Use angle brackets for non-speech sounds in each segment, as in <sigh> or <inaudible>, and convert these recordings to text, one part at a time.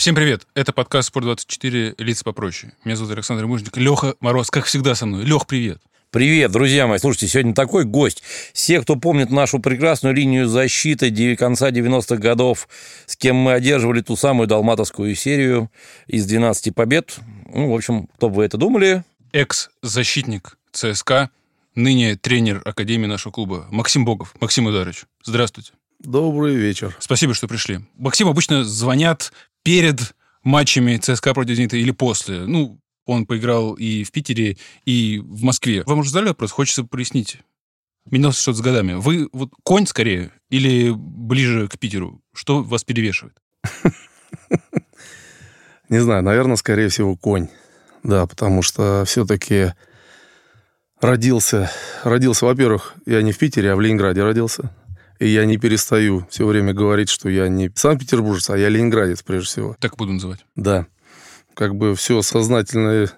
Всем привет! Это подкаст «Спорт24. Лица попроще». Меня зовут Александр Мужник. Леха Мороз, как всегда, со мной. Лех, привет! Привет, друзья мои. Слушайте, сегодня такой гость. Все, кто помнит нашу прекрасную линию защиты конца 90-х годов, с кем мы одерживали ту самую далматовскую серию из 12 побед. Ну, в общем, кто бы вы это думали? Экс-защитник ЦСКА, ныне тренер Академии нашего клуба Максим Богов. Максим Ударович, здравствуйте. Добрый вечер. Спасибо, что пришли. Максим обычно звонят перед матчами ЦСКА против «Зенита» или после. Ну, он поиграл и в Питере, и в Москве. Вам уже задали вопрос? Хочется прояснить. Менялось что-то с годами. Вы вот конь скорее или ближе к Питеру? Что вас перевешивает? <laughs> Не знаю, наверное, скорее всего, конь. Да, потому что все-таки родился, родился, во-первых, я не в Питере, а в Ленинграде родился. И я не перестаю все время говорить, что я не Санкт-Петербуржец, а я ленинградец, прежде всего. Так буду называть. Да. Как бы все сознательные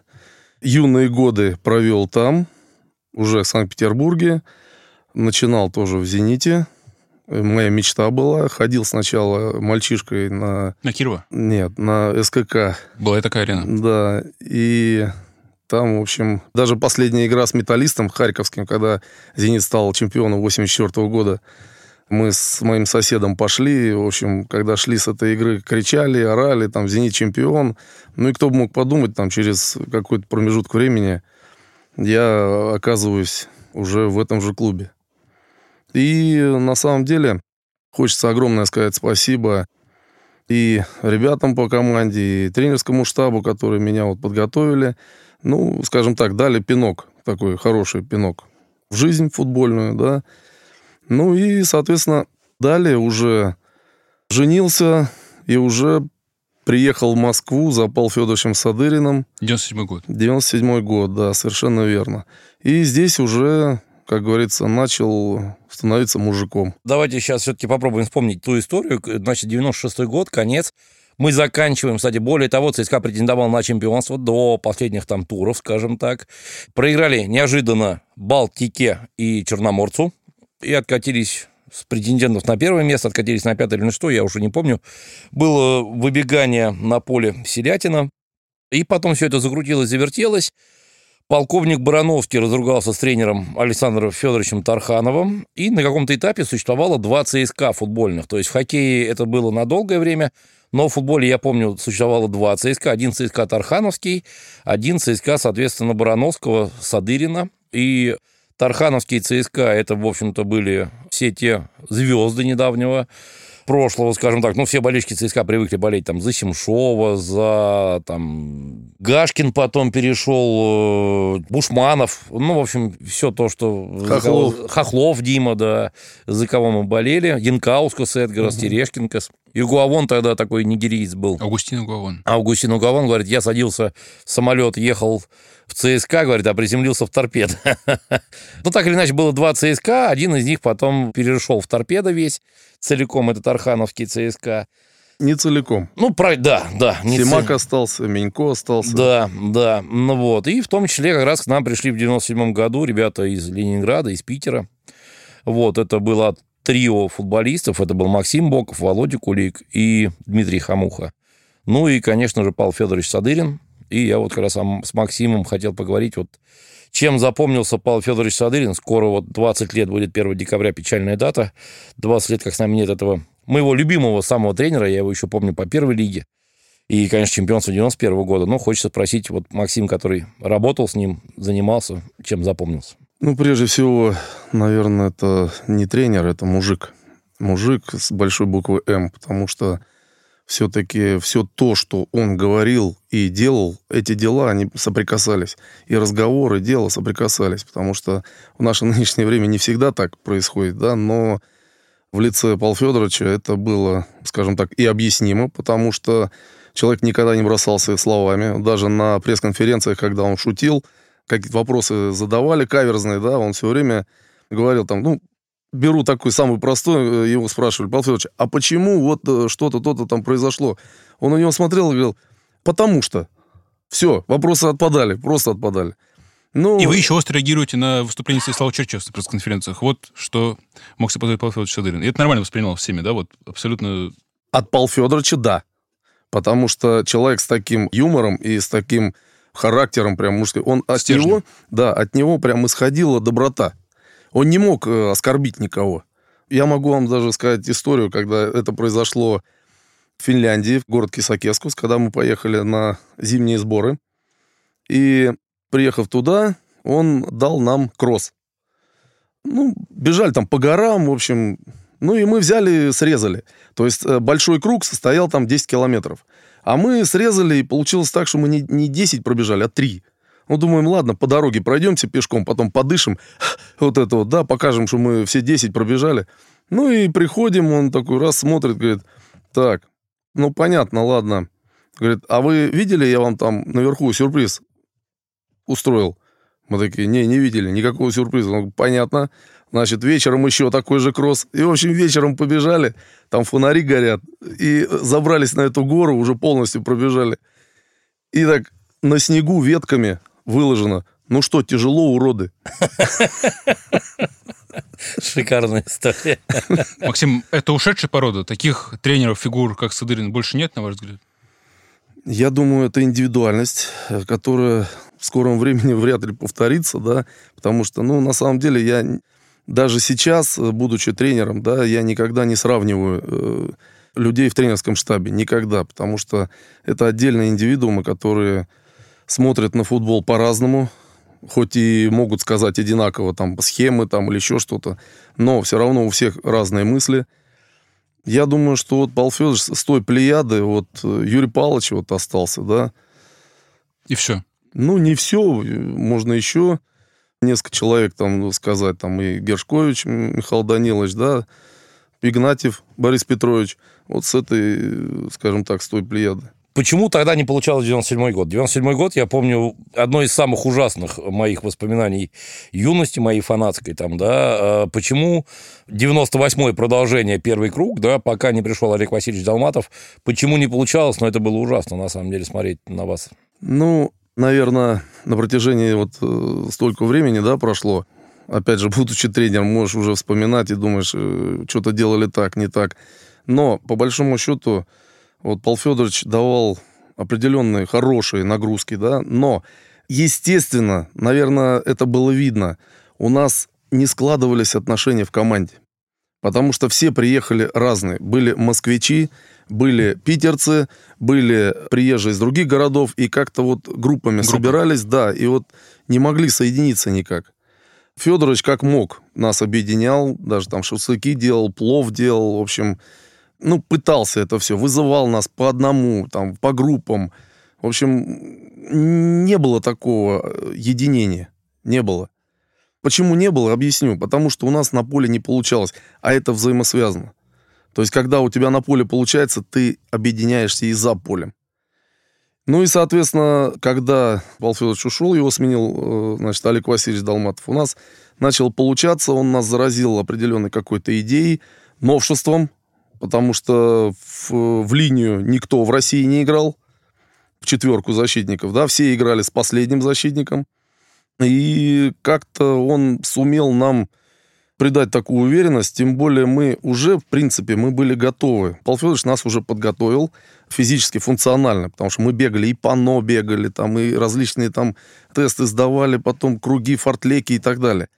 юные годы провел там, уже в Санкт-Петербурге. Начинал тоже в «Зените». Моя мечта была. Ходил сначала мальчишкой на... На Кирова? Нет, на СКК. Была такая арена? Да. И там, в общем, даже последняя игра с металлистом харьковским, когда «Зенит» стал чемпионом 84 года, мы с моим соседом пошли, в общем, когда шли с этой игры, кричали, орали, там, «Зенит чемпион». Ну и кто бы мог подумать, там, через какой-то промежуток времени я оказываюсь уже в этом же клубе. И на самом деле хочется огромное сказать спасибо и ребятам по команде, и тренерскому штабу, которые меня вот подготовили. Ну, скажем так, дали пинок, такой хороший пинок в жизнь футбольную, да, ну и, соответственно, далее уже женился и уже приехал в Москву за Павлом Федоровичем Садыриным. 97 год. 97 год, да, совершенно верно. И здесь уже, как говорится, начал становиться мужиком. Давайте сейчас все-таки попробуем вспомнить ту историю. Значит, 96 год, конец. Мы заканчиваем, кстати, более того, ЦСКА претендовал на чемпионство до последних там туров, скажем так. Проиграли неожиданно Балтике и Черноморцу и откатились с претендентов на первое место, откатились на пятое или на что, я уже не помню. Было выбегание на поле Селятина, и потом все это закрутилось, завертелось. Полковник Барановский разругался с тренером Александром Федоровичем Тархановым, и на каком-то этапе существовало два ЦСКА футбольных. То есть в хоккее это было на долгое время, но в футболе, я помню, существовало два ЦСКА. Один ЦСКА Тархановский, один ЦСКА, соответственно, Барановского, Садырина. И Тархановский ЦСКА, это, в общем-то, были все те звезды недавнего прошлого, скажем так. Ну, все болельщики ЦСКА привыкли болеть там за Семшова, за там Гашкин потом перешел, э, Бушманов, ну, в общем, все то, что... Хохлов. Хохлов Дима, да, за кого мы болели. Янкаускас Эдгарас, угу. Терешкинкас. Югуавон тогда такой нигериец был. Аугустин Югуавон. Аугустин Югуавон, говорит, я садился в самолет, ехал в ЦСКА, говорит, а приземлился в торпед. <laughs> ну, так или иначе, было два ЦСКА, один из них потом перешел в торпедо весь, целиком этот Архановский ЦСКА. Не целиком. Ну, про, да, да. Не Симак цел... остался, Менько остался. Да, да. Ну вот. И в том числе как раз к нам пришли в 97 году ребята из Ленинграда, из Питера. Вот, это было трио футболистов. Это был Максим Боков, Володя Кулик и Дмитрий Хамуха. Ну и, конечно же, Павел Федорович Садырин, и я вот как раз с Максимом хотел поговорить, вот чем запомнился Павел Федорович Садырин. Скоро вот 20 лет будет 1 декабря, печальная дата. 20 лет, как с нами нет этого моего любимого самого тренера, я его еще помню по первой лиге. И, конечно, чемпионство 91 -го года. Но хочется спросить, вот Максим, который работал с ним, занимался, чем запомнился? Ну, прежде всего, наверное, это не тренер, это мужик. Мужик с большой буквы «М», потому что все-таки все то, что он говорил и делал, эти дела, они соприкасались. И разговоры, и дело соприкасались, потому что в наше <laughs> нынешнее время не всегда так происходит, да, но в лице Павла Федоровича это было, скажем так, и объяснимо, потому что человек никогда не бросался словами. Даже на пресс-конференциях, когда он шутил, какие-то вопросы задавали каверзные, да, он все время говорил там, ну, беру такой самый простой, э, его спрашивали, Павел Федорович, а почему вот э, что-то, то-то там произошло? Он на него смотрел и говорил, потому что. Все, вопросы отпадали, просто отпадали. Ну, и вы еще остро реагируете на выступление Станислава Черчева на пресс-конференциях. Вот что мог себе позволить Павел Федорович Шадырин. И это нормально воспринимал всеми, да? Вот абсолютно... От Павла Федоровича, да. Потому что человек с таким юмором и с таким характером прям мужским, он от Стержнем. него, да, от него прям исходила доброта. Он не мог э, оскорбить никого. Я могу вам даже сказать историю, когда это произошло в Финляндии, в город Кисакескус, когда мы поехали на зимние сборы. И приехав туда, он дал нам кросс. Ну, бежали там по горам, в общем. Ну, и мы взяли, срезали. То есть э, большой круг состоял там 10 километров. А мы срезали, и получилось так, что мы не, не 10 пробежали, а 3. Ну, думаем, ладно, по дороге пройдемте пешком, потом подышим. <laughs> Вот это вот, да, покажем, что мы все 10 пробежали. Ну, и приходим, он такой раз смотрит, говорит, так, ну, понятно, ладно. Говорит, а вы видели, я вам там наверху сюрприз устроил? Мы такие, не, не видели, никакого сюрприза. Говорит, понятно. Значит, вечером еще такой же кросс. И, в общем, вечером побежали, там фонари горят, и забрались на эту гору, уже полностью пробежали. И так на снегу ветками выложено. Ну что, тяжело, уроды? <laughs> Шикарная история. <laughs> Максим, это ушедшая порода? Таких тренеров, фигур, как Садырин, больше нет, на ваш взгляд? Я думаю, это индивидуальность, которая в скором времени <laughs> вряд ли повторится, да, потому что, ну, на самом деле, я даже сейчас, э, будучи тренером, да, я никогда не сравниваю э, людей в тренерском штабе, никогда, потому что это отдельные индивидуумы, которые смотрят на футбол по-разному, хоть и могут сказать одинаково там схемы там или еще что-то, но все равно у всех разные мысли. Я думаю, что вот Павел Федорович с той плеяды, вот э, Юрий Павлович вот остался, да. И все. Ну, не все, можно еще несколько человек там сказать, там и Гершкович Михаил Данилович, да, Игнатьев Борис Петрович, вот с этой, скажем так, с той плеяды. Почему тогда не получалось 97 год? 97 год, я помню, одно из самых ужасных моих воспоминаний юности, моей фанатской там, да. А Почему 98-й продолжение первый круг, да, пока не пришел Олег Васильевич Долматов, почему не получалось, но это было ужасно, на самом деле, смотреть на вас. Ну, наверное, на протяжении вот э, столько времени, да, прошло, опять же, <laughs> будучи тренером, можешь уже вспоминать и думаешь, э, что-то делали так, не так. Но, по большому счету, вот Павел Федорович давал определенные хорошие нагрузки, да, но, естественно, наверное, это было видно, у нас не складывались отношения в команде. Потому что все приехали разные. Были москвичи, были питерцы, были приезжие из других городов, и как-то вот группами Группы. собирались, да, и вот не могли соединиться никак. Федорович как мог нас объединял, даже там шашлыки делал, плов делал, в общем, ну, пытался это все, вызывал нас по одному, там, по группам. В общем, не было такого э, единения, не было. Почему не было, объясню. Потому что у нас на поле не получалось, а это взаимосвязано. То есть, когда у тебя на поле получается, ты объединяешься и за полем. Ну и, соответственно, когда Павел Федорович ушел, его сменил, э, значит, Олег Васильевич Долматов, у нас начал получаться, он нас заразил определенной какой-то идеей, новшеством, потому что в, в линию никто в России не играл, в четверку защитников, да, все играли с последним защитником. И как-то он сумел нам придать такую уверенность, тем более мы уже, в принципе, мы были готовы. Павел Федорович нас уже подготовил физически, функционально, потому что мы бегали, и пано бегали, там, и различные там тесты сдавали, потом круги, фортлеки и так далее.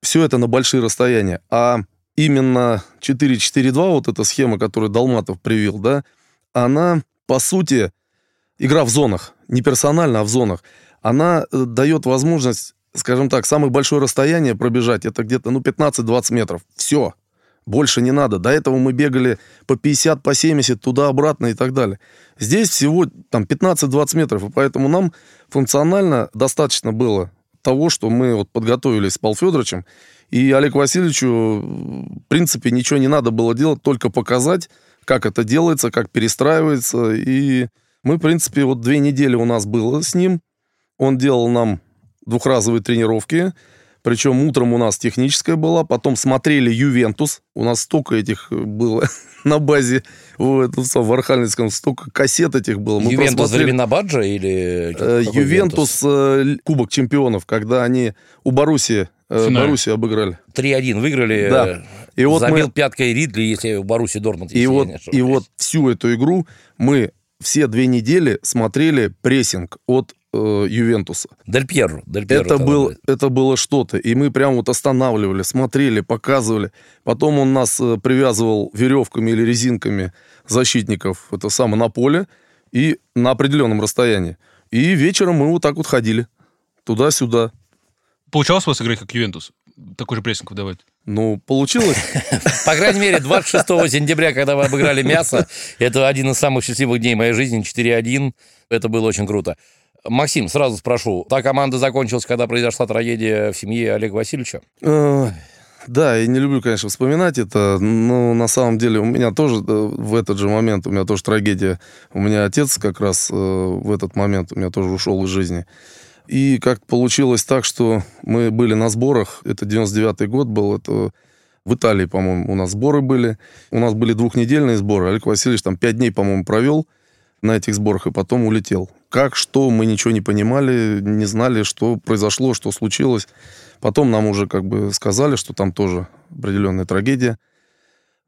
Все это на большие расстояния. А именно 4-4-2, вот эта схема, которую Долматов привил, да, она, по сути, игра в зонах, не персонально, а в зонах, она э, дает возможность, скажем так, самое большое расстояние пробежать, это где-то, ну, 15-20 метров. Все. Больше не надо. До этого мы бегали по 50, по 70, туда-обратно и так далее. Здесь всего там 15-20 метров, и поэтому нам функционально достаточно было того, что мы вот подготовились с Павлом Федоровичем, и Олегу Васильевичу, в принципе, ничего не надо было делать, только показать, как это делается, как перестраивается. И мы, в принципе, вот две недели у нас было с ним. Он делал нам двухразовые тренировки. Причем утром у нас техническая была, потом смотрели Ювентус. У нас столько этих было <laughs> на базе в, этом самом, в Архангельском, столько кассет этих было. Мы Ювентус просмотрели. Равина Баджа или... Э, какой Ювентус, э, Кубок чемпионов, когда они у Боруссии, э, Финале. Боруссию обыграли. 3-1 выиграли. Да. э, И вот Забил мы- пяткой Ридли, если у Баруси Дортмунд, если И вот, и вот всю эту игру мы все две недели смотрели прессинг от э, Ювентуса. Дель Пьеро. Дель Пьеро Это, был, был. это было что-то. И мы прям вот останавливали, смотрели, показывали. Потом он нас э, привязывал веревками или резинками защитников, это самое, на поле и на определенном расстоянии. И вечером мы вот так вот ходили. Туда-сюда. Получалось у вас играть как Ювентус? Такой же прессинг выдавать? Ну, получилось. <laughs> По крайней мере, 26 сентября, когда вы обыграли мясо, это один из самых счастливых дней моей жизни, 4-1. Это было очень круто. Максим, сразу спрошу, та команда закончилась, когда произошла трагедия в семье Олега Васильевича? Да, я не люблю, конечно, вспоминать это, но на самом деле у меня тоже э, в этот же момент, у меня тоже трагедия. У меня отец как раз э, в этот момент у меня тоже ушел из жизни. И как получилось так, что мы были на сборах, это 99-й год был, это в Италии, по-моему, у нас сборы были. У нас были двухнедельные сборы. Олег Васильевич там пять дней, по-моему, провел на этих сборах и потом улетел. Как, что, мы ничего не понимали, не знали, что произошло, что случилось. Потом нам уже как бы сказали, что там тоже определенная трагедия.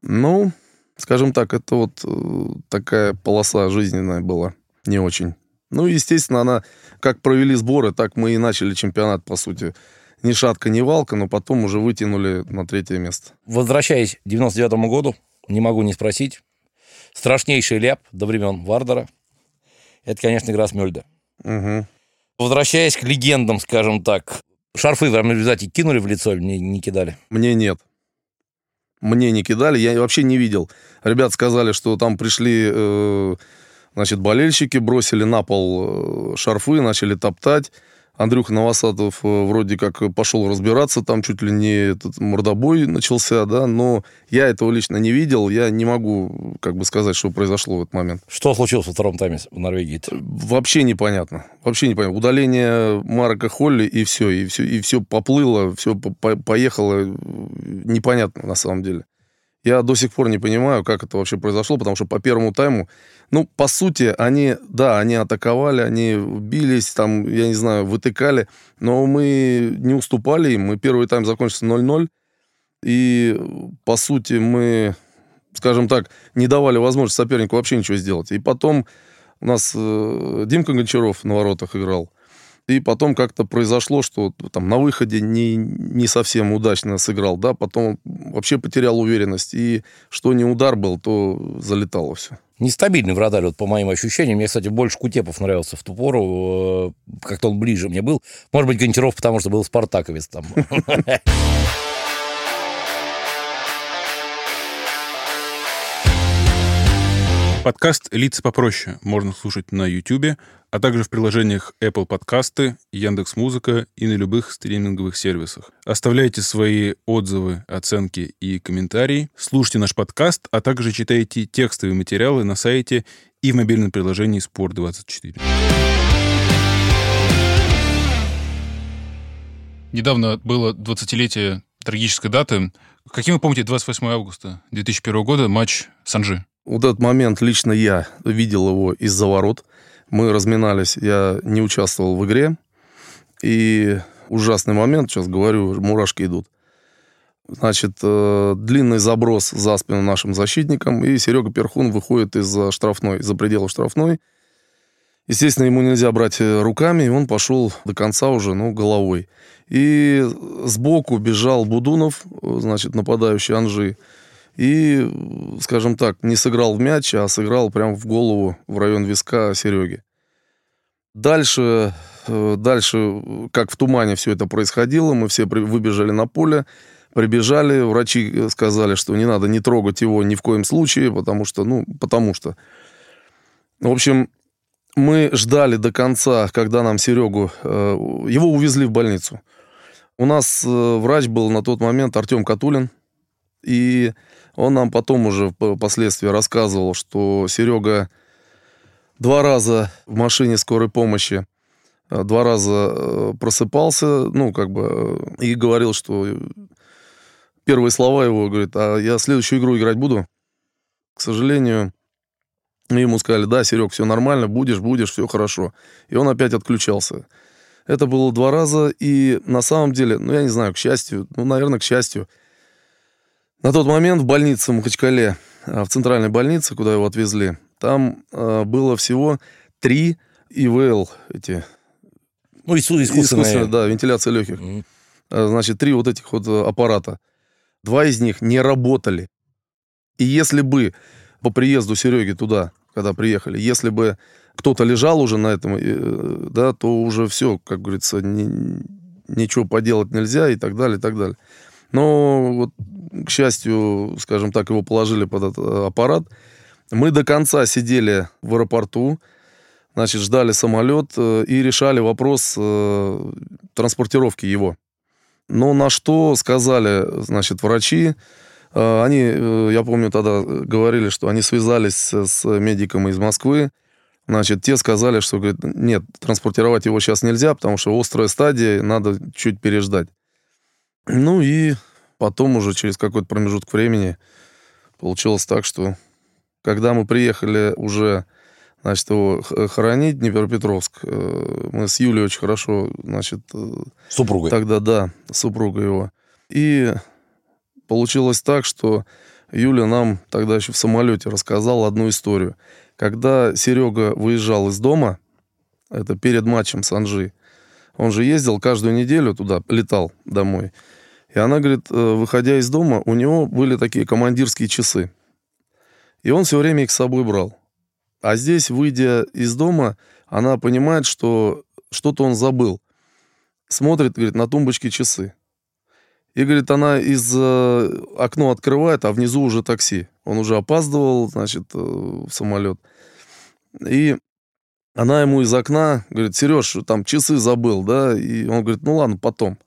Ну, скажем так, это вот э, такая полоса жизненная была, не очень. Ну, естественно, она, как провели сборы, так мы и начали чемпионат, по сути. Ни шатка, ни валка, но потом уже вытянули на третье место. Возвращаясь к 99 году, не могу не спросить, страшнейший ляп до времен Вардера, это, конечно, игра с Мёльде. Мгм. Возвращаясь к легендам, скажем так, шарфы вам обязательно кинули в лицо или не, не кидали? Мне нет. Мне не кидали, я вообще не видел. Ребят сказали, что там пришли, э, значит, болельщики, бросили на пол э, шарфы, начали топтать. Андрюха Новосадов э, вроде как пошел разбираться, там чуть ли не этот мордобой начался, да, но я этого лично не видел, я не могу как бы сказать, что произошло в этот момент. Что случилось во втором тайме в Норвегии? Вообще непонятно. Вообще непонятно. Удаление Марка Холли и все, и все, и все поплыло, все по- поехало. Непонятно на самом деле. Я до сих пор не понимаю, как это вообще произошло, потому что по первому тайму, ну, по сути, они, да, они атаковали, они бились, там, я не знаю, вытыкали, но мы не уступали им. Мы первый тайм закончился 0-0, и, по сути, мы, скажем так, не давали возможности сопернику вообще ничего сделать. И потом у нас э, Димка Гончаров на воротах играл. И потом как-то произошло, что там на выходе не, не совсем удачно сыграл, да, потом вообще потерял уверенность. И что не удар был, то залетало все. Нестабильный вратарь, вот по моим ощущениям. Мне, кстати, больше Кутепов нравился в ту пору. э, Как-то он ближе мне был. Может быть, Гончаров, потому что был спартаковец там. <laughs> Подкаст «Лица попроще» можно слушать на YouTube, а также в приложениях Apple Подкасты, Яндекс Музыка и на любых стриминговых сервисах. Оставляйте свои отзывы, оценки и комментарии. Слушайте наш подкаст, а также читайте текстовые материалы на сайте и в мобильном приложении Спорт24. Недавно было 20-летие трагической даты. Каким вы помните 28 августа 2001 года матч Санжи? Вот этот момент лично я видел его из-за ворот. Мы разминались, я не участвовал в игре. И ужасный момент, сейчас говорю, мурашки идут. Значит, э, длинный заброс за спину нашим защитникам, и Серега Перхун выходит из-за штрафной, из-за пределов штрафной. Естественно, ему нельзя брать э, руками, и он пошел до конца уже, ну, головой. И сбоку бежал Будунов, э, значит, нападающий Анжи, и, скажем так, не сыграл в мяч, а сыграл прямо в голову, в район виска Сереги. Дальше, э, дальше, как в тумане все это происходило, мы все выбежали на поле, прибежали, врачи э, сказали, что не надо не трогать его ни в коем случае, потому что, ну, потому что. В общем, мы ждали до конца, когда нам Серегу, э, его увезли в больницу. У нас врач был на тот момент Артем Катулин, и он нам потом уже впоследствии рассказывал, что Серега два раза в машине скорой помощи, э, два раза э, просыпался, ну, как бы, э, и говорил, что первые слова его, говорит, а я следующую игру играть буду? К сожалению, ему сказали, да, Серег, все нормально, будешь, будешь, все хорошо. И он опять отключался. Это было два раза, и на самом деле, ну, я не знаю, к счастью, ну, наверное, к счастью, на тот момент в больнице в Махачкале, а, в центральной больнице, куда его отвезли, Там э, было всего три ИВЛ, эти... Ну, искусственные. Искусственная, да, вентиляция легких. Мгм. Э, Значит, три вот этих вот э, аппарата. Два из них не работали. И если бы по приезду Сереги туда, когда приехали, если бы кто-то лежал уже на этом, э, да, то уже все, как говорится, ни- ничего поделать нельзя и так далее, и так далее. Но вот, к счастью, скажем так, его положили под этот э, аппарат. Мы до конца сидели в аэропорту, значит, ждали самолет э, и решали вопрос э, транспортировки его. Но на что сказали, значит, врачи, они, я помню, тогда говорили, что они связались с медиком из Москвы, значит, те сказали, что, говорит, нет, транспортировать его сейчас нельзя, потому что острая стадия, надо чуть переждать. Ну и потом уже через какой-то промежуток времени получилось так, что когда мы приехали уже, значит, его хоронить Днепропетровск, э, мы с Юлей очень хорошо, значит, э, Супругой. Тогда да, супруга его. И получилось так, что Юля нам тогда еще в самолете рассказала одну историю. Когда Серега выезжал из дома, это перед матчем с Анжи, он же ездил каждую неделю туда, летал домой. И она говорит, э, выходя из дома, у него были такие командирские часы. И он все время их с собой брал. А здесь, выйдя из дома, она понимает, что что-то он забыл смотрит, говорит, на тумбочке часы. И, говорит, она из э, окно открывает, а внизу уже такси. Он уже опаздывал, значит, э, в самолет. И она ему из окна говорит, Сереж, там часы забыл, да? И он говорит, ну ладно, потом.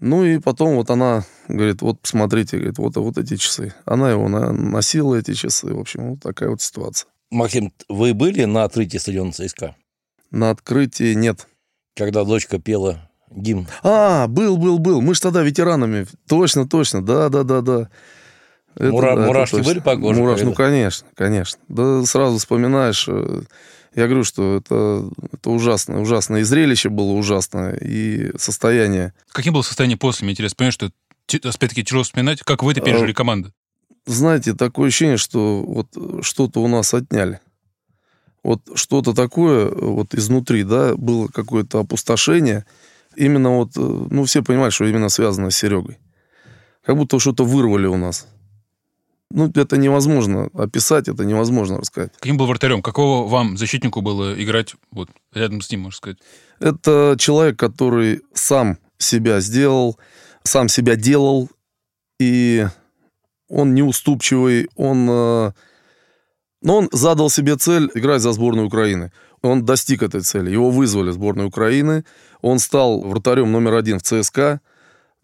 Ну и потом вот она говорит, вот посмотрите, говорит, вот, вот эти часы. Она его на- носила, эти часы. В общем, вот такая вот ситуация. Максим, вы были на открытии стадиона ЦСКА? На открытии нет. Когда дочка пела гимн? А, был, был, был. Мы же тогда ветеранами. Точно, точно. Да, да, да, да. Это Мура- да, это мурашки точно. были по коже, Мураш, ну, конечно, конечно. Да сразу вспоминаешь. Э, Я говорю, что это, это ужасно, ужасно. И зрелище было ужасное, и состояние. Каким было состояние после, мне интересно. Понимаешь, что опять-таки тяжело вспоминать, как вы это пережили команду. Знаете, такое ощущение, что вот что-то у нас отняли. Вот что-то такое вот изнутри, да, было какое-то опустошение. Именно вот, э, ну, все понимают, что именно связано с Серегой. Как будто что-то вырвали у нас. Ну, это невозможно описать, это невозможно рассказать. Каким был вратарем? Какого вам, защитнику, было играть вот рядом с ним, можно сказать? Это человек, который сам себя сделал, сам себя делал, и он неуступчивый, он... э, Но он задал себе цель играть за сборную Украины. Он достиг этой цели. Его вызвали в сборную Украины. Он стал вратарем номер один в ЦСКА.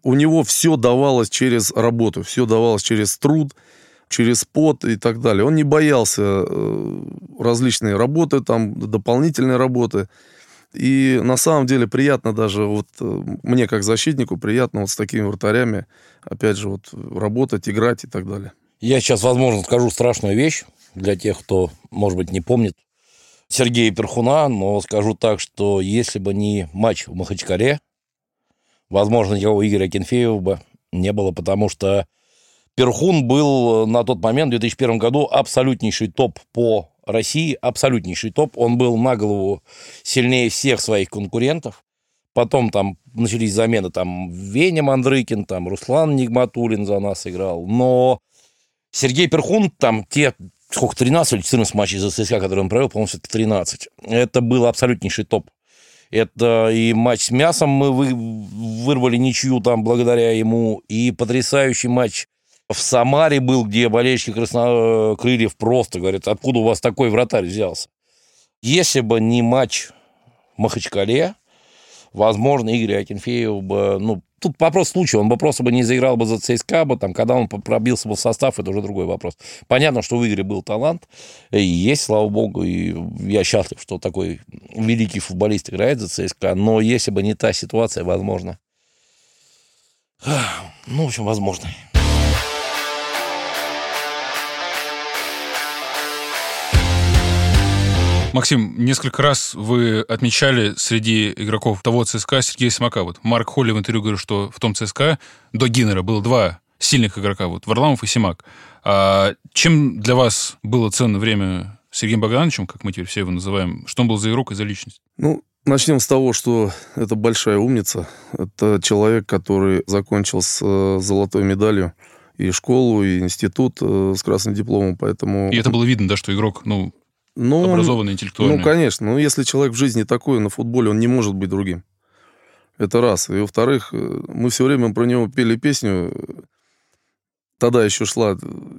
У него все давалось через работу, все давалось через труд, через пот и так далее. Он не боялся э, различные работы, там дополнительные работы. И на самом деле приятно даже вот э, мне как защитнику приятно вот с такими вратарями опять же вот работать, играть и так далее. Я сейчас, возможно, скажу страшную вещь для тех, кто, может быть, не помнит Сергея Перхуна, но скажу так, что если бы не матч в Махачкале, возможно, его Игоря Кенфеева бы не было, потому что Перхун был на тот момент, в 2001 году, абсолютнейший топ по России, абсолютнейший топ. Он был на голову сильнее всех своих конкурентов. Потом там начались замены, там Веня Мандрыкин, там Руслан Нигматулин за нас играл. Но Сергей Перхун, там те, сколько, 13 или 14 матчей за ЦСКА, которые он провел, по-моему, все-таки 13. Это был абсолютнейший топ. Это и матч с мясом мы вы, вырвали ничью там благодаря ему, и потрясающий матч в Самаре был, где болельщики Краснокрыльев просто говорят, откуда у вас такой вратарь взялся. Если бы не матч в Махачкале, возможно, Игорь Акинфеев бы, ну, тут вопрос случая, он бы просто бы не заиграл бы за ЦСКА, бы, там, когда он пробился бы в состав, это уже другой вопрос. Понятно, что в Игоре был талант, и есть, слава богу, и я счастлив, что такой великий футболист играет за ЦСКА, но если бы не та ситуация, возможно, ну, в общем, возможно. Максим, несколько раз вы отмечали среди игроков того ЦСКА Сергея Симака. Вот Марк Холли в интервью говорил, что в том ЦСКА до Гиннера было два сильных игрока, вот Варламов и Симак. А чем для вас было ценно время Сергеем Богдановичем, как мы теперь все его называем, что он был за игрок и за личность? Ну, начнем с того, что это большая умница. Это человек, который закончил с э, золотой медалью и школу, и институт э, с красным дипломом, поэтому... И это было видно, да, что игрок, ну, ну, образованный, интеллектуальный. Ну, конечно. Ну, если человек в жизни такой, на футболе он не может быть другим. Это раз. И во-вторых, э, мы все время про него пели песню. Тогда еще шла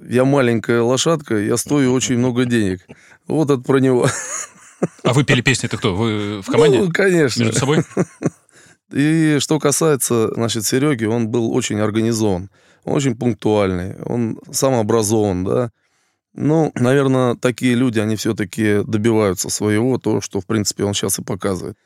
«Я маленькая лошадка, я стою очень много денег». Вот это про него. А вы пели песни, это кто? Вы в команде? Ну, конечно. Между собой? И что касается, значит, Сереги, он был очень организован, он очень пунктуальный, он самообразован, да. Ну, наверное, такие люди, они все-таки добиваются своего, то, что, в принципе, он сейчас и показывает.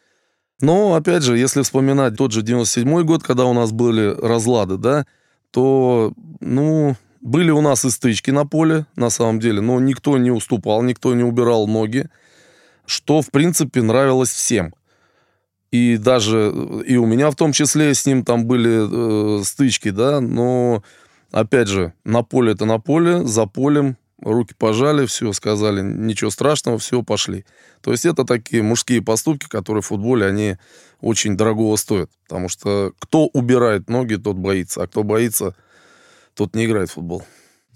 Но, опять же, если вспоминать тот же 97-й год, когда у нас были разлады, да, то, ну, были у нас и стычки на поле, на самом деле, но никто не уступал, никто не убирал ноги, что, в принципе, нравилось всем. И даже, и у меня в том числе с ним там были э, стычки, да, но, опять же, на поле это на поле, за полем руки пожали, все сказали, ничего страшного, все, пошли. То есть это такие мужские поступки, которые в футболе, они очень дорогого стоят. Потому что кто убирает ноги, тот боится, а кто боится, тот не играет в футбол.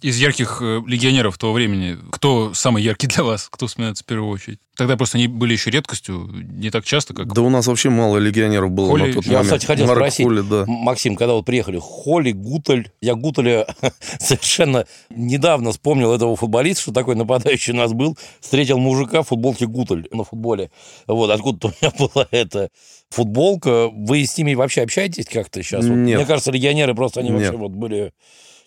Из ярких э, легионеров того времени, кто самый яркий <laughs> для вас? Кто вспоминается в первую очередь? Тогда просто они были еще редкостью, не так часто, как... Да у нас вообще мало легионеров было Холли, на тот Я, момент. кстати, хотел Марк спросить, Холли, да. Максим, когда вот приехали, Холли, Гуталь, я Гуталя <laughs> совершенно недавно вспомнил этого футболиста, что такой нападающий у нас был, встретил мужика в футболке Гуталь на футболе. Вот, откуда у меня <laughs> была эта футболка. Вы с ними вообще общаетесь как-то сейчас? Вот Нет. Мне кажется, легионеры просто, они вообще Нет. вот были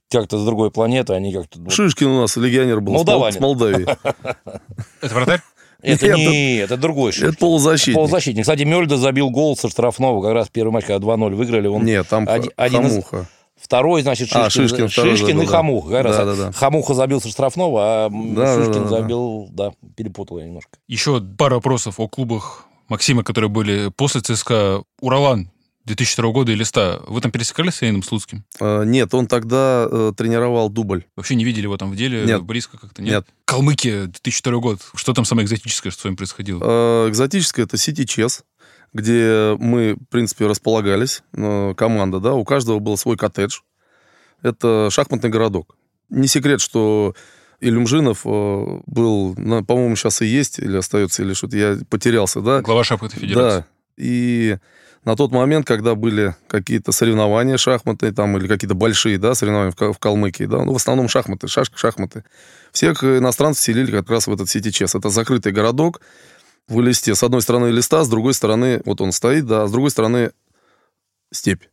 как-то с другой планеты, они как-то... вот- Шишкин у нас легионер был Молдаванин. с Молдавии. <laughs> Это вратарь? Это Нет, не, это другой Это Шишкин. полузащитник. Полузащитник. Кстати, Мельда забил гол со штрафного, как раз первый матч, когда 2-0 выиграли. Он Нет, там Один- Х- один из- Хамуха. Второй, значит, Шишкин, А, Шишкин Шишкин забил, и да. Хамуха. Как раз Да, да, да. Хамуха забил со штрафного, а Да, да, Шишкин да, да. забил, да, перепутал я немножко. Еще пару вопросов о клубах Максима, которые были после ЦСКА. Уралан 2002 года и Листа. Вы там пересекались с Леонидом Слуцким? Э, Нет, он тогда э, тренировал дубль. Вообще не видели его там в деле? Нет. Близко как-то? Нет. Нет. Калмыкия 2002 год. Что там самое экзотическое, что с вами происходило? Э, Экзотическое это Сити Чес, где мы, в принципе, располагались, э, команда, да, у каждого был свой коттедж. Это шахматный городок. Не секрет, что Илюмжинов э, был, по-моему, сейчас и есть, или остается, или что-то, я потерялся, да. Глава шахматной федерации. Да. И на тот момент, когда были какие-то соревнования шахматные там, или какие-то большие да, соревнования в, в Калмыкии, да, ну, в основном шахматы, шашки, шахматы, всех иностранцев селили как раз в этот Сити Чес. Это закрытый городок в листе. С одной стороны листа, с другой стороны, вот он стоит, да, а с другой стороны степь.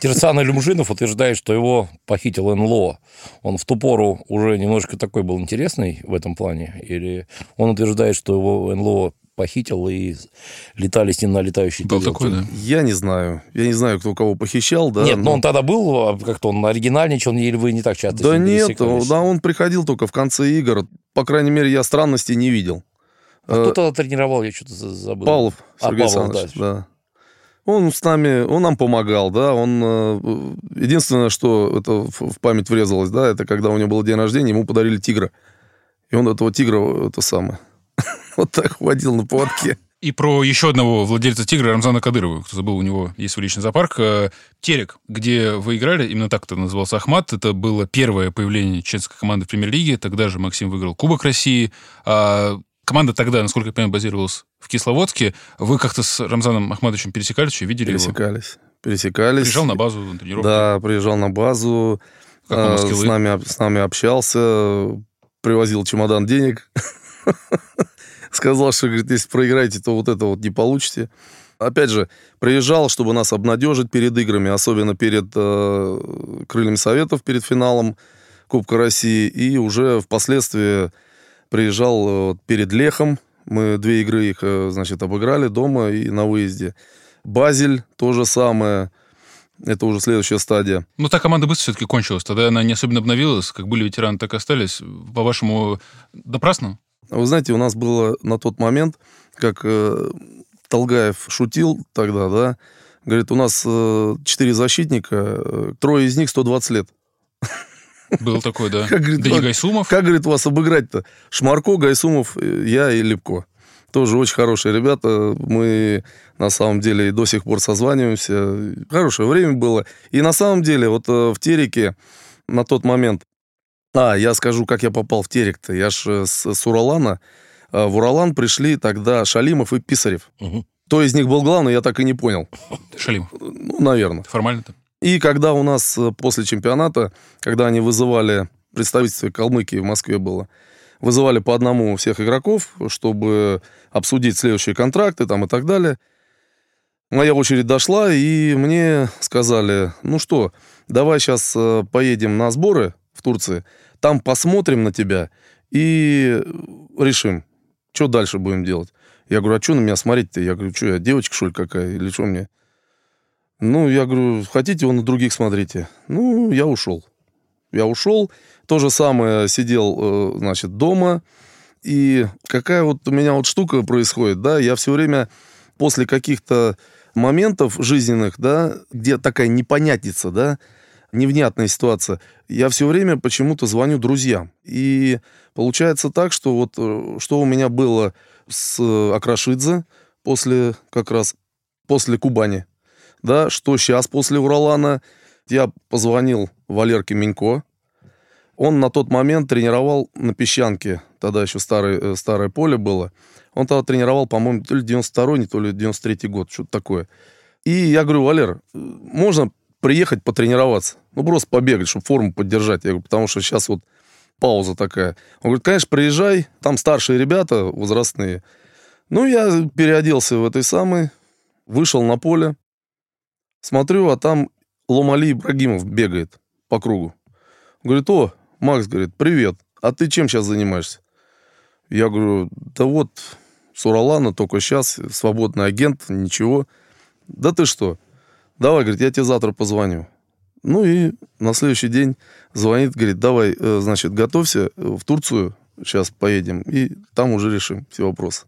Терсан Люмжинов утверждает, что его похитил НЛО. Он в ту пору уже немножко такой был интересный в этом плане? Или он утверждает, что его НЛО похитил и летали с ним на летающей Был тарелке? такой, да. Я не знаю. Я не знаю, кто кого похищал, да. Нет, но он тогда был, а как-то он оригинальничал, или вы не так часто Да нет, да, он приходил только в конце игр. По крайней мере, я странностей не видел. А Э, кто тогда тренировал, я что-то за- забыл. Павлов А, Сергей Павлов, Александрович, да. да. Он с нами, он нам помогал, да, он... э, Единственное, что это в в память врезалось, да, это когда у него был день рождения, ему подарили тигра. И он этого тигра, это самое, <laughs> вот так водил на поводке. И про еще одного владельца «Тигра» Рамзана Кадырова. Кто забыл, у него есть личный зоопарк. Э, Терек, где вы играли, именно так это назывался Ахмат. Это было первое появление чеченской команды в премьер-лиге. Тогда же Максим выиграл Кубок России. А команда тогда, насколько я понимаю, базировалась в Кисловодске. Вы как-то с Рамзаном Ахматовичем пересекались, видели его? Пересекались. Пересекались. Приезжал на базу на тренировку. Да, приезжал на базу, Как он э, с нами, с нами общался, привозил чемодан денег. <laughs> Сказал, что, говорит, если проиграете, то вот это вот не получите. Опять же, приезжал, чтобы нас обнадежить перед играми, особенно перед э, крыльями Советов, перед финалом Кубка России. И уже впоследствии приезжал э, перед Лехом. Мы две игры их, э, значит, обыграли дома и на выезде. Базель, то же самое. Это уже следующая стадия. Ну, та команда быстро все-таки кончилась. Тогда она не особенно обновилась. Как были ветераны, так и остались. По-вашему, напрасно? А Вы знаете, у нас было на тот момент, как э, Толгаев шутил тогда, да, говорит, у нас э, четыре защитника, э, трое из них 120 лет. Был такой, да. <laughs> Как, говорит, да как- Гайсумов. Как, говорит, вас обыграть-то? Шмарко, Гайсумов, э, я и Лепко. Тоже очень хорошие ребята. Мы на самом деле и до сих пор созваниваемся. Хорошее время было. И на самом деле вот э, в Тереке на тот момент... А, я скажу, как я попал в Терек-то. Я ж э, с, с Уралана. э, В Уралан пришли тогда Шалимов и Писарев. Мгм. Кто из них был главный, я так и не понял. Шалимов. Ну, наверное. Формально-то. И когда у нас э, после чемпионата, когда они вызывали, представительство Калмыкии в Москве было, вызывали по одному всех игроков, чтобы обсудить следующие контракты там и так далее. Моя очередь дошла, и мне сказали, ну что, давай сейчас поедем на сборы в Турции, там посмотрим на тебя и решим, что дальше будем делать. Я говорю, а что на меня смотреть-то? Я говорю, что я, девочка, что ли, какая? Или что мне? Ну, я говорю, хотите, вы на других смотрите. Ну, я ушел. Я ушел. То же самое сидел, э, значит, дома. И какая вот у меня вот штука происходит, да, я все время после каких-то моментов жизненных, да, где такая непонятница, да, невнятная ситуация, я все время почему-то звоню друзьям. И получается так, что вот э, что у меня было с Акрашидзе после как раз после Кубани, да, что сейчас после Уралана. Я позвонил Валерке Минько. Он на тот момент тренировал на песчанке, тогда еще старое, э, старое поле было. Он тогда тренировал, по-моему, то ли 92-й, то ли 93-й год, что-то такое. И я говорю, Валер, э, можно приехать потренироваться? Ну, просто побегать, чтобы форму поддержать. Я говорю, потому что сейчас вот пауза такая. Он говорит, конечно, приезжай, там старшие ребята возрастные. Ну, я переоделся в этой самой, вышел на поле, смотрю, а там Ломали Ибрагимов бегает по кругу. Говорит, о, Макс, говорит, привет, а ты чем сейчас занимаешься? Я говорю, да вот, с Уралана только сейчас, свободный агент, ничего. Да ты что? Давай, говорит, я тебе завтра позвоню. Ну и на следующий день звонит, говорит, давай, э, значит, готовься, э, в Турцию сейчас поедем, и там уже решим все вопросы.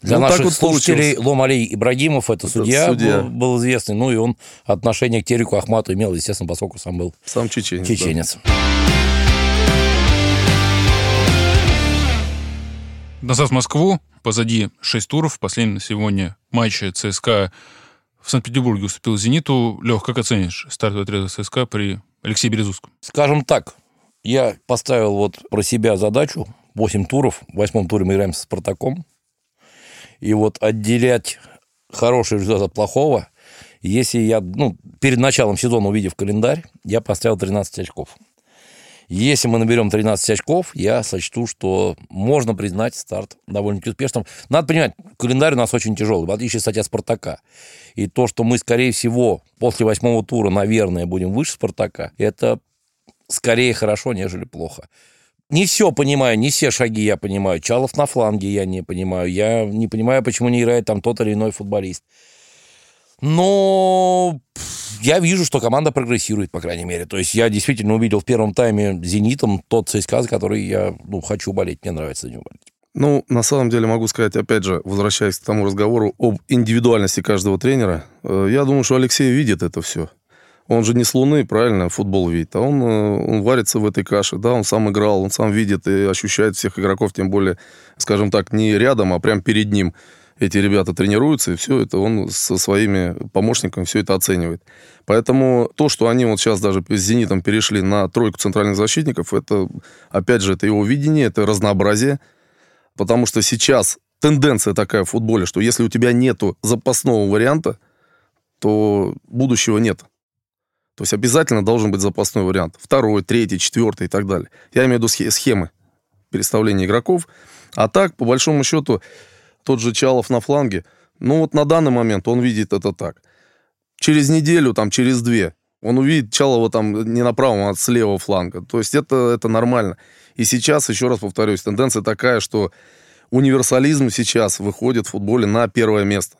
Для Ну, так наших вот слушателей получилось. Ломалей Ибрагимов это, судья, судья. Был, был известный, ну и он отношение к Тереку Ахмату имел, естественно, поскольку сам был Сам чеченец. да. чеченец. Назад в Москву, позади 6 туров. Последний на сегодня матче ЦСКА в Санкт-Петербурге уступил «Зениту». Лех, как оценишь стартовый отряд ЦСКА при Алексее Березутском? Скажем так, я поставил вот про себя задачу 8 туров. В восьмом туре мы играем со «Спартаком». И вот отделять хороший результат от плохого, если я, ну, перед началом сезона, увидев календарь, я поставил 13 очков. Если мы наберем 13 очков, я сочту, что можно признать старт довольно-таки успешным. Надо понимать, календарь у нас очень тяжелый, в отличие, кстати, от «Спартака». И то, что мы, скорее всего, после восьмого тура, наверное, будем выше «Спартака», это скорее хорошо, нежели плохо. Не все понимаю, не все шаги я понимаю. Чалов на фланге я не понимаю. Я не понимаю, почему не играет там тот или иной футболист. Но я вижу, что команда прогрессирует, по крайней мере. То есть я действительно увидел в первом тайме «Зенитом» тот ЦСКА, за который я ну, хочу болеть. Мне нравится за него болеть. Ну, на самом деле могу сказать, опять же, возвращаясь к тому разговору об индивидуальности каждого тренера, э, я думаю, что Алексей видит это все. Он же не с Луны, правильно, футбол видит, а он, э, он варится в этой каше, да, он сам играл, он сам видит и ощущает всех игроков, тем более, скажем так, не рядом, а прям перед ним эти ребята тренируются, и все это он со своими помощниками все это оценивает. Поэтому то, что они вот сейчас даже с «Зенитом» перешли на тройку центральных защитников, это, опять же, это его видение, это разнообразие, потому что сейчас тенденция такая в футболе, что если у тебя нету запасного варианта, то будущего нет. То есть обязательно должен быть запасной вариант. Второй, третий, четвертый и так далее. Я имею в виду схе- схемы переставления игроков. А так, по большому счету, тот же Чалов на фланге, ну вот на данный момент он видит это так. Через неделю, там, через две, он увидит Чалова там не на правом, а с левого фланга. То есть это, это нормально. И сейчас, еще раз повторюсь, тенденция такая, что универсализм сейчас выходит в футболе на первое место.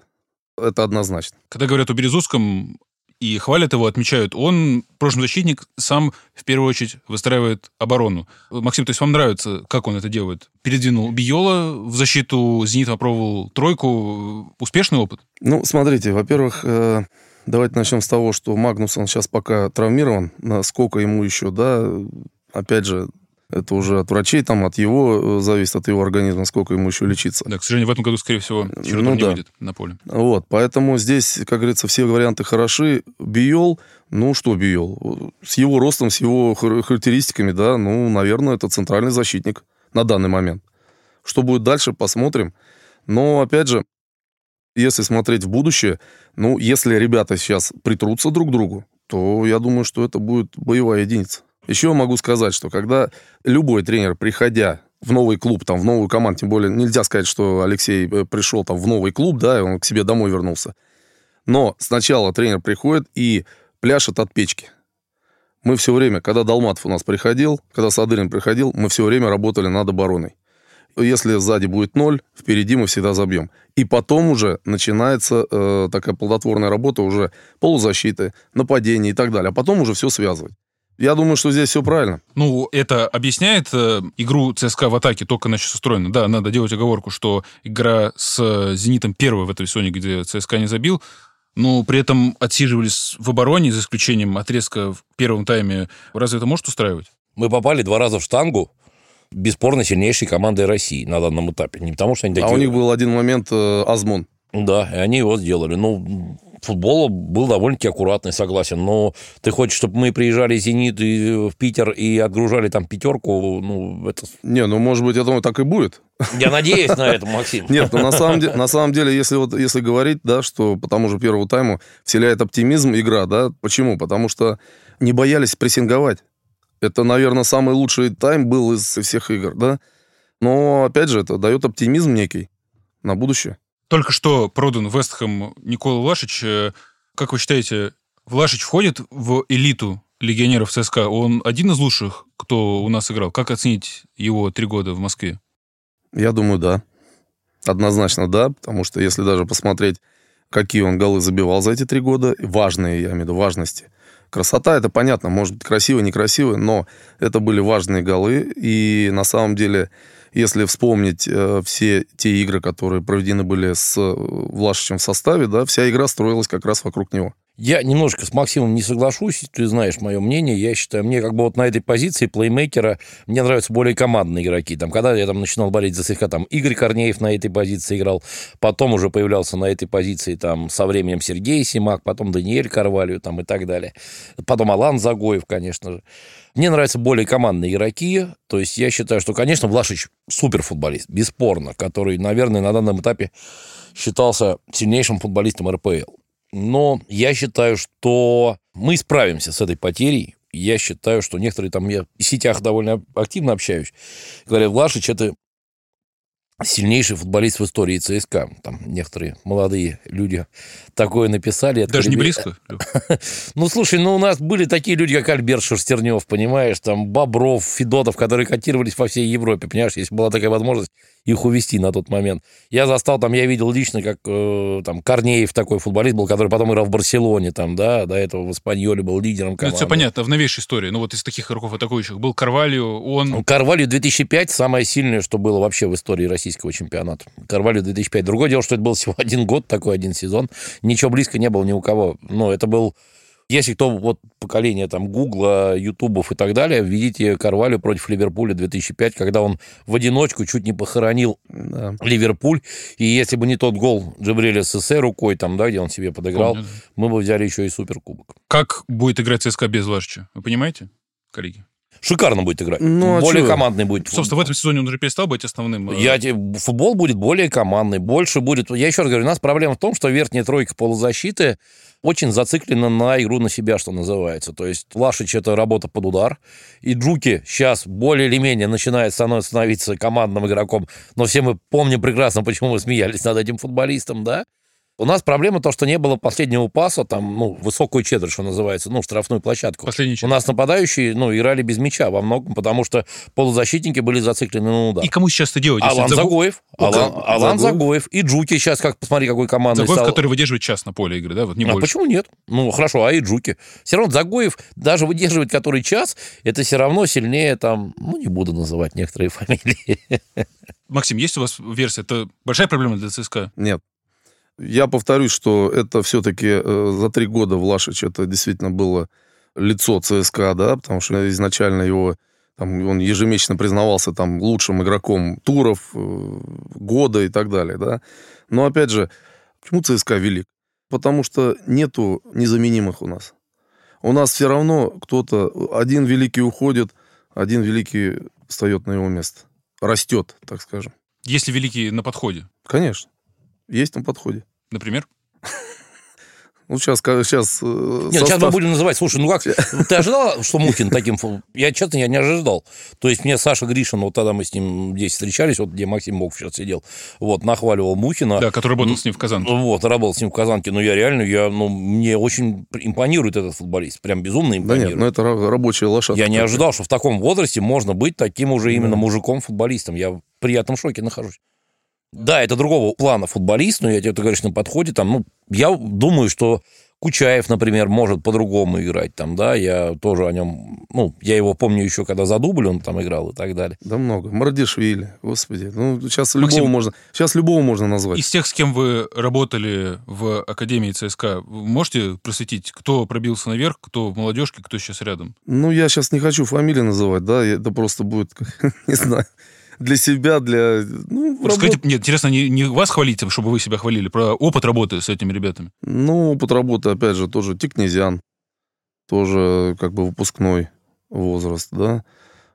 Это однозначно. Когда говорят о Березутском и хвалят его, отмечают, он, прошлый защитник, сам в первую очередь выстраивает оборону. Максим, то есть вам нравится, как он это делает? Передвинул Биола в защиту, Зенит попробовал тройку. Успешный опыт? Ну, смотрите, во-первых, э, давайте начнем с того, что Магнусон сейчас пока травмирован. Насколько ему еще, да, опять же, это уже от врачей, там, от его, э, зависит от его организма, сколько ему еще лечиться. Да, к сожалению, в этом году, скорее всего, Чернов ну, не да. выйдет на поле. Вот, поэтому здесь, как говорится, все варианты хороши. Биол, ну что Биол? С его ростом, с его характеристиками, да, ну, наверное, это центральный защитник на данный момент. Что будет дальше, посмотрим. Но, опять же, если смотреть в будущее, ну, если ребята сейчас притрутся друг к другу, то я думаю, что это будет боевая единица. Еще могу сказать, что когда любой тренер, приходя в новый клуб, там, в новую команду, тем более нельзя сказать, что Алексей э, пришел там в новый клуб, да, и он к себе домой вернулся. Но сначала тренер приходит и пляшет от печки. Мы все время, когда Долматов у нас приходил, когда Садырин приходил, мы все время работали над обороной. Если сзади будет ноль, впереди мы всегда забьем. И потом уже начинается э, такая плодотворная работа уже полузащиты, нападения и так далее. А потом уже все связывать. Я думаю, что здесь все правильно. Ну, это объясняет э, игру ЦСКА в атаке, только она сейчас устроена. Да, надо делать оговорку, что игра с «Зенитом» первая в этой сезоне, где ЦСКА не забил, но при этом отсиживались в обороне, за исключением отрезка в первом тайме. Разве это может устраивать? Мы попали два раза в штангу, бесспорно сильнейшей командой России на данном этапе. Не потому что они такие... А у них был один момент э, Азмун. Да, и они его сделали. Ну, футбол был довольно-таки аккуратный, согласен. Но ты хочешь, чтобы мы приезжали «Зенит» и в Питер и отгружали там пятерку, ну, это... Не, ну, может быть, я думаю, так и будет. Я надеюсь на это, <laughs> Максим. Нет, ну, на самом, деле, на самом деле, если, вот, если говорить, да, что по тому же первому тайму вселяет оптимизм игра, да, почему? Потому что не боялись прессинговать. Это, наверное, самый лучший тайм был из всех игр, да. Но, опять же, это дает оптимизм некий на будущее. Только что продан Вестхэм Никола Влашич. Э, как вы считаете, Влашич входит в элиту легионеров ЦСКА? Он один из лучших, кто у нас играл? Как оценить его три года в Москве? Я думаю, да. Однозначно да, потому что если даже посмотреть, какие он голы забивал за эти три года, важные, я имею в виду, важности. Красота, это понятно, может быть красиво, некрасиво, но это были важные голы, и на самом деле если вспомнить э, все те игры, которые проведены были с э, Влашичем в составе, да, вся игра строилась как раз вокруг него. Я немножко с Максимом не соглашусь, ты знаешь мое мнение. Я считаю, мне как бы вот на этой позиции плеймейкера мне нравятся более командные игроки. Там, когда я там начинал болеть за СК, там Игорь Корнеев на этой позиции играл, потом уже появлялся на этой позиции там со временем Сергей Симак, потом Даниэль Карвалью там и так далее. Потом Алан Загоев, конечно же. Мне нравятся более командные игроки. То есть я считаю, что, конечно, Влашич суперфутболист, бесспорно, который, наверное, на данном этапе считался сильнейшим футболистом РПЛ. Но я считаю, что мы справимся с этой потерей. Я считаю, что некоторые там, я в сетях довольно активно общаюсь, говорят, Влашич – это сильнейший футболист в истории ЦСКА. Там некоторые молодые люди такое написали. Даже не близко? <laughs> Ну, слушай, ну у нас были такие люди, как Альберт Шерстернев, понимаешь, там Бобров, Федотов, которые котировались во всей Европе, понимаешь, если была такая возможность их увести на тот момент. Я застал там, я видел лично, как э, там Корнеев такой футболист был, который потом играл в Барселоне, там, да, до этого в Испаньоле был лидером команды. Ну, все понятно, в новейшей истории. Ну, вот из таких игроков атакующих был Карвалью, он... Ну, Карвалью 2005 самое сильное, что было вообще в истории российского чемпионата. Карвалью 2005. Другое дело, что это был всего <laughs> один год, такой один сезон. Ничего близко не было ни у кого. Но это был если кто вот поколение там Гугла, Ютубов и так далее, видите Карвалю против Ливерпуля 2005, когда он в одиночку чуть не похоронил да. Ливерпуль. И если бы не тот гол Джабриэля Сессе рукой, там, да, где он себе подыграл, Помню, да. мы бы взяли еще и суперкубок. Как будет играть ЦСКА без Лашича? Вы понимаете, коллеги? Шикарно будет играть. Ну, а более чего? командный будет. Собственно, в этом сезоне он уже перестал быть основным. Э, я, футбол будет более командный, больше будет... Я еще раз говорю, у нас проблема в том, что верхняя тройка полузащиты очень зациклена на игру на себя, что называется. То есть Лашич – это работа под удар, и Джуки сейчас более или менее начинает становиться командным игроком, но все мы помним прекрасно, почему мы смеялись над этим футболистом, да? У нас проблема то, что не было последнего паса, там, ну, высокую четверть, что называется, ну, штрафную площадку. Последний У нас нападающие, ну, играли без мяча во многом, потому что полузащитники были зациклены на удар. И кому сейчас это делать? Алан Загу... Загоев. Алан, Алан Загоев. И Джуки сейчас, как посмотри, какой командой Загоев, стал. который выдерживает час на поле игры, да? Вот не а больше. почему нет? Ну, хорошо, а и Джуки. Все равно Загоев даже выдерживает который час, это все равно сильнее там, ну, не буду называть некоторые <laughs> фамилии. Максим, есть у вас версия? Это большая проблема для ЦСКА? Нет. Я повторюсь, что это все-таки э, за три года Влашич это действительно было лицо ЦСКА, да, потому что изначально его там, он ежемесячно признавался там лучшим игроком туров, э, года и так далее, да. Но опять же, почему ЦСКА велик? Потому что нету незаменимых у нас. У нас все равно кто-то, один великий уходит, один великий встает на его место. Растет, так скажем. Если великий на подходе. Конечно. Есть на подходе. Например? <laughs> Ну, сейчас, сейчас э, Нет, состав... сейчас мы будем называть. Слушай, ну как, ты ожидал, что Мухин таким... Я, честно, я не ожидал. То есть мне Саша Гришин, вот тогда мы с ним здесь встречались, вот где Максим Бог сейчас сидел, вот, нахваливал Мухина. Да, который работал с ним в Казанке. Вот, работал с ним в Казанке. Но я реально, я, ну, мне очень импонирует этот футболист. Прям безумно импонирует. Да нет, ну это рабочая лошадка. Я не ожидал, что в таком возрасте можно быть таким уже именно мужиком-футболистом. Я в приятном шоке нахожусь. Да, это другого плана футболист, но я тебе, ты говоришь, на подходе там, ну, я думаю, что Кучаев, например, может по-другому играть там, да, я тоже о нем, ну, я его помню еще, когда за дубль он там играл и так далее. Да много. Мардишвили, господи, ну, сейчас Максим, любого можно, сейчас любого можно назвать. Из тех, с кем вы работали в Академии ЦСКА, можете просветить, кто пробился наверх, кто в молодежке, кто сейчас рядом? Ну, я сейчас не хочу фамилии называть, да, это просто будет, <laughs> не знаю, для себя, для... Ну, Расскажите, работ... нет, интересно, не, не вас хвалить, чтобы вы себя хвалили, про опыт работы с этими ребятами. Ну, опыт работы, опять же, тоже Тикнезиан, тоже как бы выпускной возраст, да.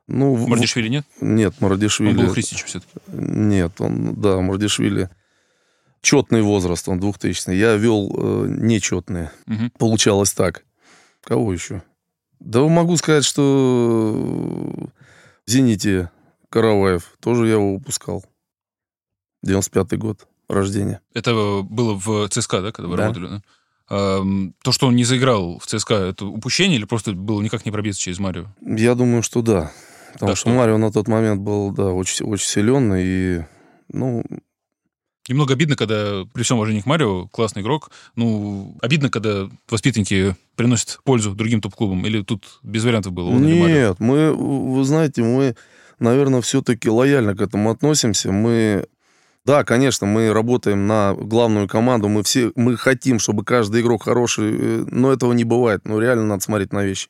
Ну, Мардишвили нет? Нет, Мардишвили... Он был Христич все-таки? Нет, он, да, Мардишвили четный возраст, он 2000 Я вел э, нечетные. Угу. Получалось так. Кого еще? Да могу сказать, что в «Зените» Караваев, тоже я его выпускал. 95-й год рождения. Это было в ЦСКА, да, когда вы да. работали? Да? То, что он не заиграл в ЦСКА, это упущение или просто было никак не пробиться через Марио? Я думаю, что да. Потому да, что, что Марио на тот момент был, да, очень, очень силен, и, ну... Немного обидно, когда, при всем уважении к Марио, классный игрок, ну, обидно, когда воспитанники приносят пользу другим топ-клубам, или тут без вариантов было? Нет, мы, вы знаете, мы наверное, все-таки лояльно к этому относимся. Мы да, конечно, мы работаем на главную команду, мы все, мы хотим, чтобы каждый игрок хороший, э, но этого не бывает. Ну, реально надо смотреть на вещи.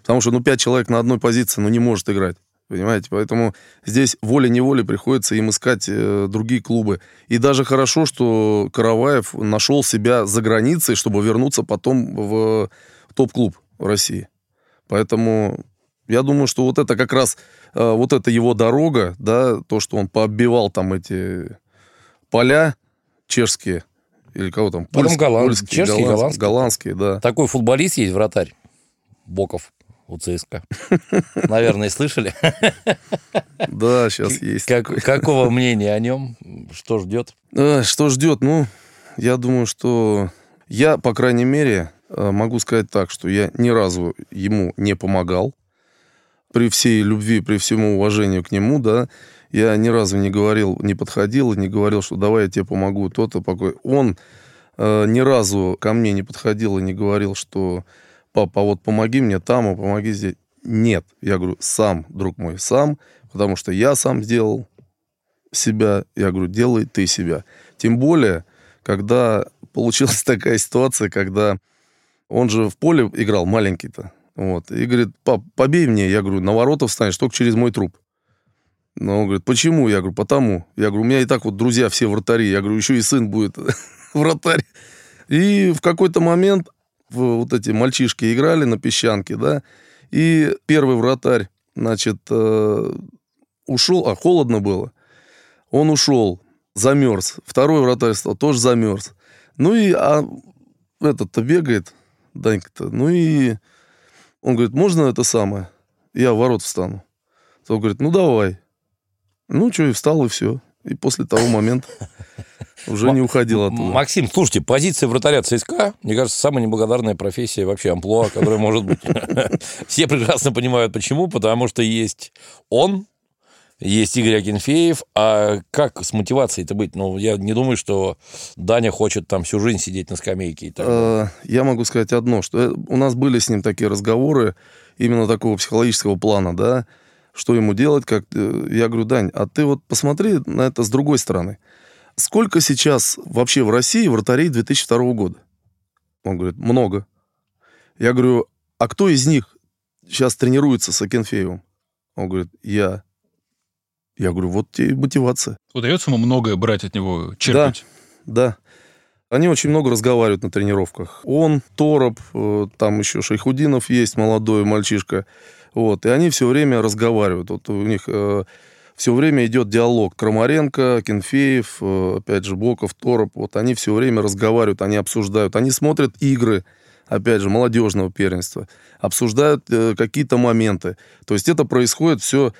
Потому что, ну, пять человек на одной позиции, ну, не может играть. Понимаете? Поэтому здесь волей-неволей приходится им искать э, другие клубы. И даже хорошо, что Караваев нашел себя за границей, чтобы вернуться потом в топ-клуб России. Поэтому я думаю, что вот это как раз, э, вот это его дорога, да, то, что он пооббивал там эти поля чешские, или кого там? Потом польские, голланд... польские, чешские, голландские. голландские, да. Такой футболист есть, вратарь, Боков у ЦСКА. <laughs> Наверное, слышали? Да, сейчас есть. Как, какого <laughs> мнения о нем? Что ждет? Э, что ждет? Ну, я думаю, что я, по крайней мере, э, могу сказать так, что я ни разу ему не помогал при всей любви, при всему уважению к нему, да, я ни разу не говорил, не подходил, не говорил, что давай я тебе помогу, то-то, покой. Он э, ни разу ко мне не подходил и не говорил, что папа, вот помоги мне там, а помоги здесь. Нет, я говорю, сам, друг мой, сам, потому что я сам сделал себя, я говорю, делай ты себя. Тем более, когда получилась <laughs> такая ситуация, когда он же в поле играл маленький-то, вот. И говорит, пап, побей мне. Я говорю, на ворота встанешь только через мой труп. Но он говорит, почему? Я говорю, потому. Я говорю, у меня и так вот друзья все вратари. Я говорю, еще и сын будет <laughs> вратарь. И в какой-то момент вот эти мальчишки играли на песчанке, да, и первый вратарь, значит, э, ушел, а холодно было. Он ушел, замерз. Второй вратарь стал, тоже замерз. Ну и а этот-то бегает, Данька-то. Ну и он говорит, можно это самое? Я в ворот встану. Он говорит, ну давай. Ну что, и встал, и все. И после того момента уже не уходил оттуда. Максим, слушайте, позиция вратаря ЦСКА, мне кажется, самая неблагодарная профессия вообще амплуа, которая может быть. <laughs> Все прекрасно понимают, почему. Потому что есть он, есть Игорь Акинфеев. А как с мотивацией-то быть? Ну, я не думаю, что Даня хочет там всю жизнь сидеть на скамейке. И так э, я могу сказать одно, что э, у нас были с ним такие разговоры именно такого психологического плана, да, что ему делать, как... Э, я говорю, Дань, а ты вот посмотри на это с другой стороны. сколько сейчас вообще в России вратарей 2002 года? Он говорит, много. Я говорю, а кто из них сейчас тренируется с Акинфеевым? Он говорит, я. Я говорю, вот тебе мотивация. Удается ему многое брать от него, черпать? Да, да. Они очень много разговаривают на тренировках. Он, Тороп, э, там еще Шейхудинов есть, молодой мальчишка. Вот, и они все время разговаривают. Вот у них э, все время идет диалог. Крамаренко, Кенфеев, э, опять же, Боков, Тороп. Вот они все время разговаривают, они обсуждают. Они смотрят игры, опять же, молодежного первенства. Обсуждают э, какие-то моменты. То есть это происходит все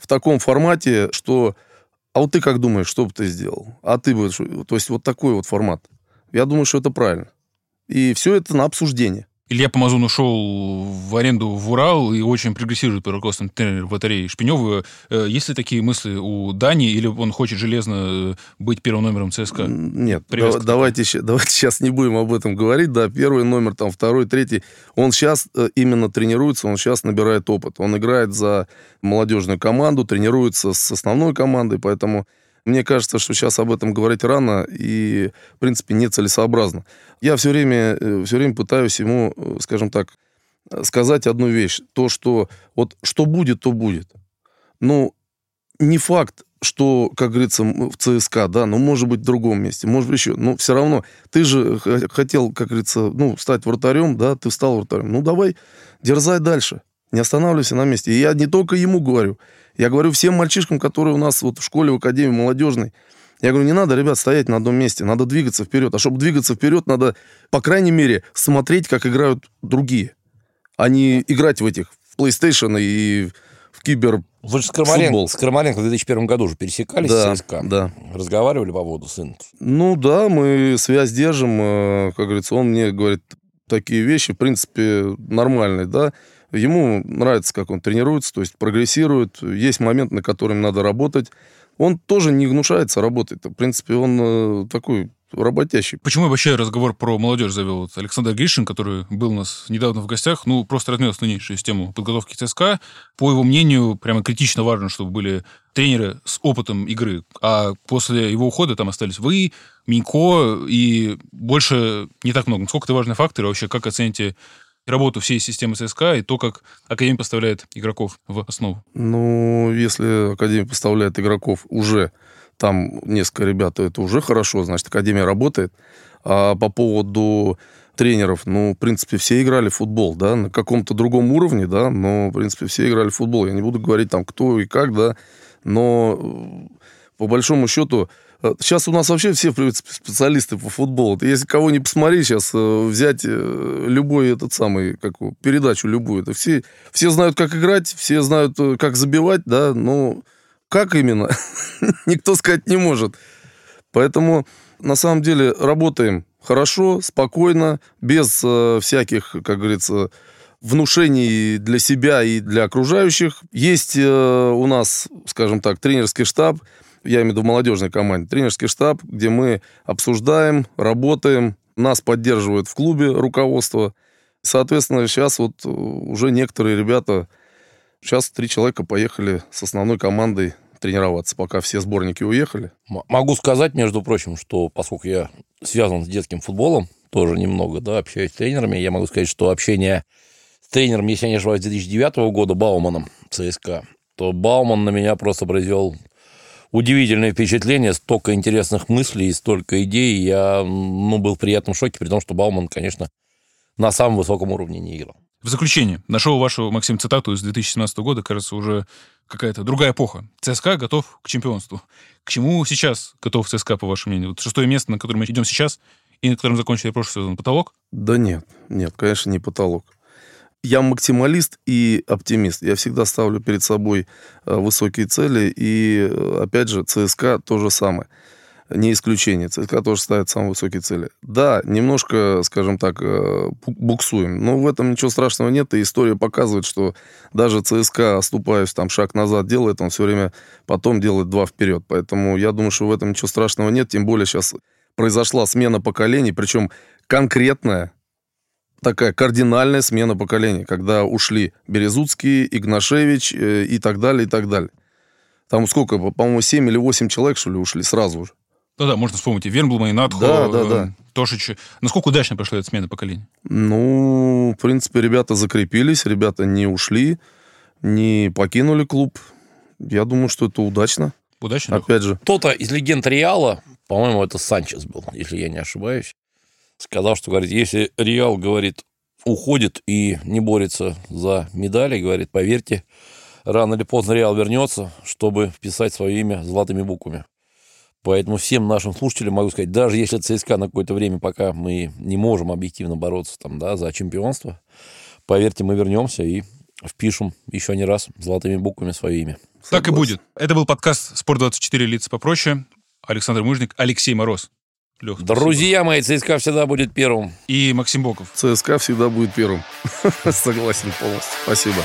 в таком формате, что... А вот ты как думаешь, что бы ты сделал? А ты бы... То есть вот такой вот формат. Я думаю, что это правильно. И все это на обсуждение. Илья Помазун ушел в аренду в Урал и очень прогрессирует под руководством тренера батареи Шпинева. Э, есть ли такие мысли у Дани, или он хочет железно быть первым номером ЦСКА? Нет, да, давайте, давайте сейчас не будем об этом говорить. Да, первый номер, там, второй, третий. Он сейчас э, именно тренируется, он сейчас набирает опыт. Он играет за молодежную команду, тренируется с основной командой, поэтому мне кажется, что сейчас об этом говорить рано и, в принципе, нецелесообразно. Я все время, э, все время пытаюсь ему, э, скажем так, сказать одну вещь. То, что вот что будет, то будет. Ну, не факт, что, как говорится, в ЦСКА, да, но может быть в другом месте, может быть еще. Но все равно ты же хотел, как говорится, ну, стать вратарем, да, ты стал вратарем. Ну, давай, дерзай дальше. Не останавливайся на месте. И я не только ему говорю. Я говорю всем мальчишкам, которые у нас вот в школе, в академии молодежной, я говорю, не надо, ребят, стоять на одном месте, надо двигаться вперед. А чтобы двигаться вперед, надо, по крайней мере, смотреть, как играют другие, а не играть в этих, в PlayStation и в кибер Вы же с Крамаренко, с Крамаренко в 2001 году уже пересекались да, с ЦСКА? Да. Разговаривали по поводу сына? Ну да, мы связь держим. Э, как говорится, он мне говорит такие вещи, в принципе, нормальные, да. Ему нравится, как он тренируется, то есть прогрессирует. Есть момент, на котором надо работать. Он тоже не гнушается работать. В принципе, он э, такой работящий. Почему я вообще разговор про молодежь завел? Вот Александр Гришин, который был у нас недавно в гостях, ну, просто разнес тоннейшую систему подготовки ЦСКА. По его мнению, прямо критично важно, чтобы были тренеры с опытом игры. А после его ухода там остались вы, Минько, и больше не так много. Сколько это важный фактор, и вообще как оцените работу всей системы ЦСКА и то, как Академия поставляет игроков в основу? Ну, если Академия поставляет игроков уже, там несколько ребят, то это уже хорошо, значит, Академия работает. А по поводу тренеров, ну, в принципе, все играли в футбол, да, на каком-то другом уровне, да, но, в принципе, все играли в футбол. Я не буду говорить там, кто и как, да, но э, по большому счету Сейчас у нас вообще все, специалисты по футболу. Если кого не посмотреть сейчас, э, взять э, любой этот самый, как передачу любую, это все, все знают, как играть, все знают, э, как забивать, да, но как именно, <laughs> никто сказать не может. Поэтому, на самом деле, работаем хорошо, спокойно, без всяких, как говорится, внушений для себя и для окружающих. Есть у нас, скажем так, тренерский штаб, я имею в виду молодежной команде, тренерский штаб, где мы обсуждаем, работаем, нас поддерживают в клубе руководство. Соответственно, сейчас вот э, уже некоторые ребята, сейчас три человека поехали с основной командой тренироваться, пока все сборники уехали. Могу сказать, между прочим, что поскольку я связан с детским футболом, тоже немного, да, общаюсь с тренерами, я могу сказать, что общение с тренером, если я не ошибаюсь, 2009 года, Бауманом ЦСКА, то Бауман на меня просто произвел удивительное впечатление, столько интересных мыслей и столько идей. Я ну, был в приятном шоке, при том, что Бауман, конечно, на самом высоком уровне не играл. В заключение, нашел вашу, Максим, цитату из 2017 года, кажется, уже какая-то другая эпоха. ЦСКА готов к чемпионству. К чему сейчас готов ЦСКА, по вашему мнению? Вот шестое место, на котором мы идем сейчас, и на котором закончили прошлый сезон, потолок? Да нет, нет, конечно, не потолок я максималист и оптимист. Я всегда ставлю перед собой э, высокие цели. И, э, опять же, ЦСКА то же самое. Не исключение. ЦСКА тоже ставит самые высокие цели. Да, немножко, скажем так, э, буксуем. Но в этом ничего страшного нет. И история показывает, что даже ЦСКА, оступаясь там шаг назад делает, он все время потом делает два вперед. Поэтому я думаю, что в этом ничего страшного нет. Тем более сейчас произошла смена поколений, причем конкретная, такая кардинальная смена поколений, когда ушли Березуцкий, Игнашевич э, и так далее, и так далее. Там сколько, по-моему, 7 или 8 человек, что ли, ушли сразу же. Ну да, можно вспомнить и Вернблума, и Надху, Да, да, э, да. Тошича. Насколько удачно прошла эта смена поколений? Ну, в принципе, ребята закрепились, ребята не ушли, не покинули клуб. Я думаю, что это удачно. Удачно? Опять же, Кто-то из легенд Реала, по-моему, это Санчес был, если я не ошибаюсь, сказал, что, говорит, если Реал, говорит, уходит и не борется за медали, говорит, поверьте, рано или поздно Реал вернется, чтобы вписать свое имя золотыми буквами. Поэтому всем нашим слушателям могу сказать, даже если ЦСКА на какое-то время, пока мы не можем объективно бороться там, да, за чемпионство, поверьте, мы вернемся и впишем еще не раз золотыми буквами свое имя. Так и согласен. будет. Это был подкаст «Спорт-24. Лица попроще». Александр Мыжник, Алексей Мороз. Лех, спасибо. Друзья мои, ЦСКА всегда будет первым. И Максим Боков. ЦСКА всегда будет первым. <laughs> Согласен полностью. Спасибо.